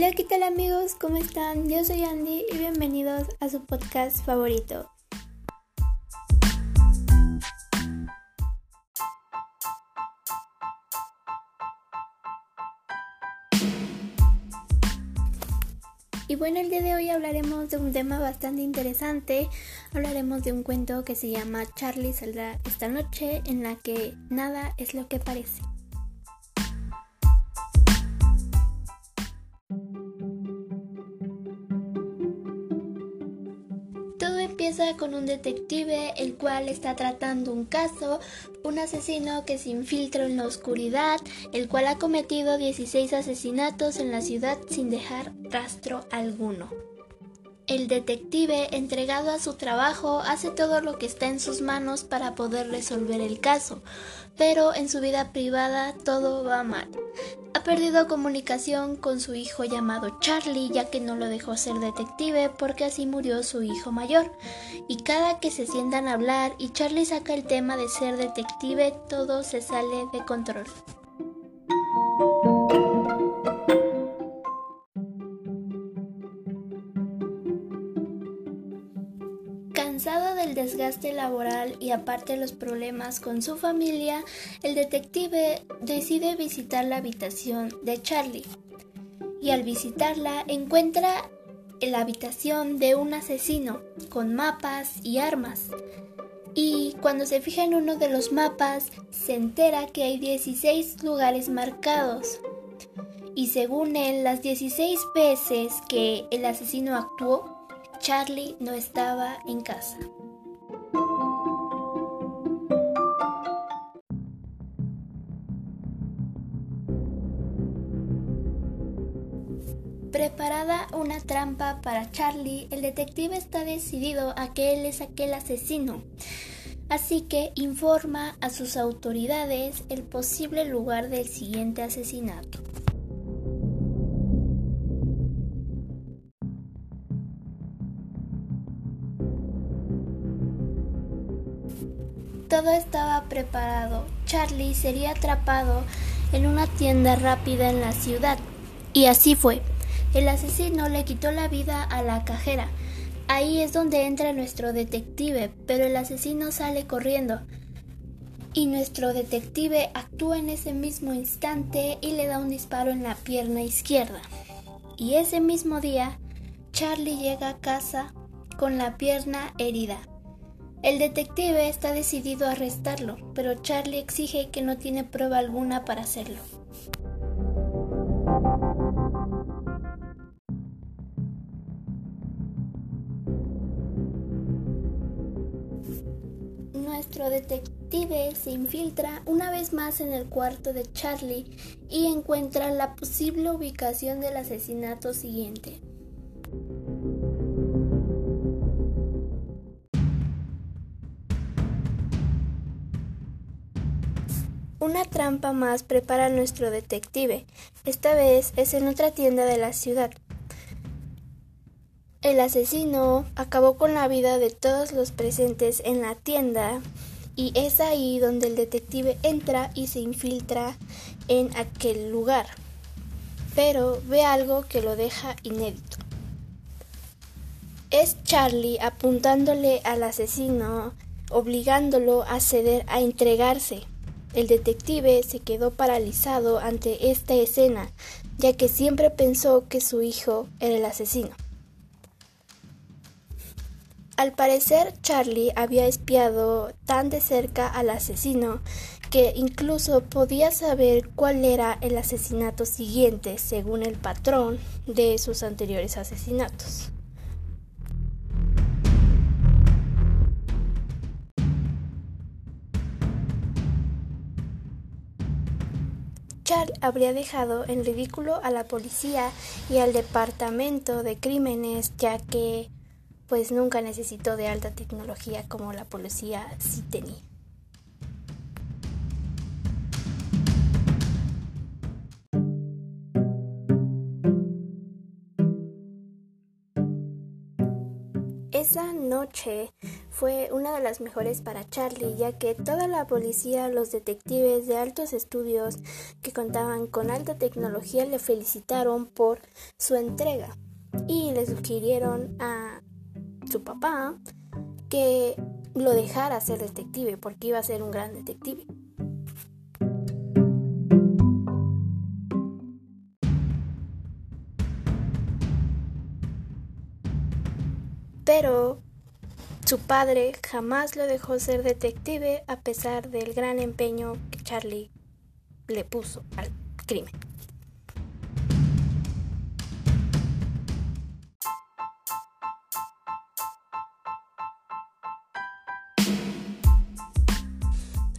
Hola, ¿qué tal amigos? ¿Cómo están? Yo soy Andy y bienvenidos a su podcast favorito. Y bueno, el día de hoy hablaremos de un tema bastante interesante. Hablaremos de un cuento que se llama Charlie saldrá esta noche en la que nada es lo que parece. Empieza con un detective el cual está tratando un caso, un asesino que se infiltra en la oscuridad, el cual ha cometido 16 asesinatos en la ciudad sin dejar rastro alguno. El detective, entregado a su trabajo, hace todo lo que está en sus manos para poder resolver el caso, pero en su vida privada todo va mal. Perdido comunicación con su hijo llamado Charlie, ya que no lo dejó ser detective porque así murió su hijo mayor. Y cada que se sientan a hablar y Charlie saca el tema de ser detective, todo se sale de control. Laboral y aparte los problemas con su familia, el detective decide visitar la habitación de Charlie. Y al visitarla encuentra la habitación de un asesino con mapas y armas. Y cuando se fija en uno de los mapas, se entera que hay 16 lugares marcados. Y según él, las 16 veces que el asesino actuó, Charlie no estaba en casa. Preparada una trampa para Charlie, el detective está decidido a que él es aquel asesino. Así que informa a sus autoridades el posible lugar del siguiente asesinato. Todo estaba preparado. Charlie sería atrapado en una tienda rápida en la ciudad. Y así fue. El asesino le quitó la vida a la cajera. Ahí es donde entra nuestro detective, pero el asesino sale corriendo. Y nuestro detective actúa en ese mismo instante y le da un disparo en la pierna izquierda. Y ese mismo día, Charlie llega a casa con la pierna herida. El detective está decidido a arrestarlo, pero Charlie exige que no tiene prueba alguna para hacerlo. Nuestro detective se infiltra una vez más en el cuarto de Charlie y encuentra la posible ubicación del asesinato siguiente. Una trampa más prepara nuestro detective. Esta vez es en otra tienda de la ciudad. El asesino acabó con la vida de todos los presentes en la tienda y es ahí donde el detective entra y se infiltra en aquel lugar. Pero ve algo que lo deja inédito. Es Charlie apuntándole al asesino, obligándolo a ceder a entregarse. El detective se quedó paralizado ante esta escena, ya que siempre pensó que su hijo era el asesino. Al parecer, Charlie había espiado tan de cerca al asesino que incluso podía saber cuál era el asesinato siguiente según el patrón de sus anteriores asesinatos. Charles habría dejado en ridículo a la policía y al departamento de crímenes ya que pues nunca necesitó de alta tecnología como la policía sí. Esa noche fue una de las mejores para Charlie, ya que toda la policía, los detectives de altos estudios que contaban con alta tecnología le felicitaron por su entrega y le sugirieron a su papá que lo dejara ser detective porque iba a ser un gran detective. Pero su padre jamás lo dejó ser detective a pesar del gran empeño que Charlie le puso al crimen.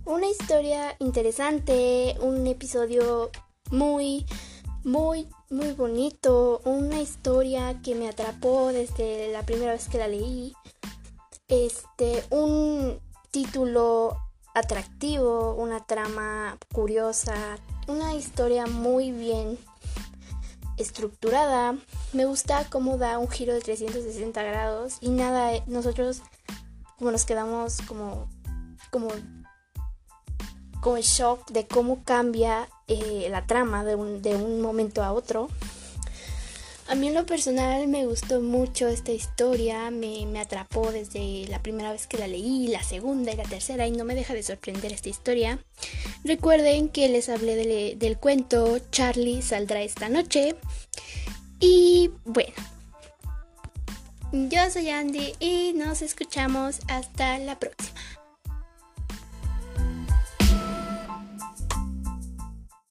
Una historia interesante, un episodio muy, muy, muy bonito, una historia que me atrapó desde la primera vez que la leí este, un título atractivo, una trama curiosa, una historia muy bien estructurada. Me gusta cómo da un giro de 360 grados y nada, nosotros como nos quedamos como como como el shock de cómo cambia eh, la trama de un, de un momento a otro. A mí en lo personal me gustó mucho esta historia, me, atrapó desde la primera vez que la leí, la segunda y la tercera y no me deja de sorprender esta historia. Recuerden que les hablé del cuento Charlie saldrá esta noche y bueno, yo soy Andy y nos escuchamos hasta la próxima.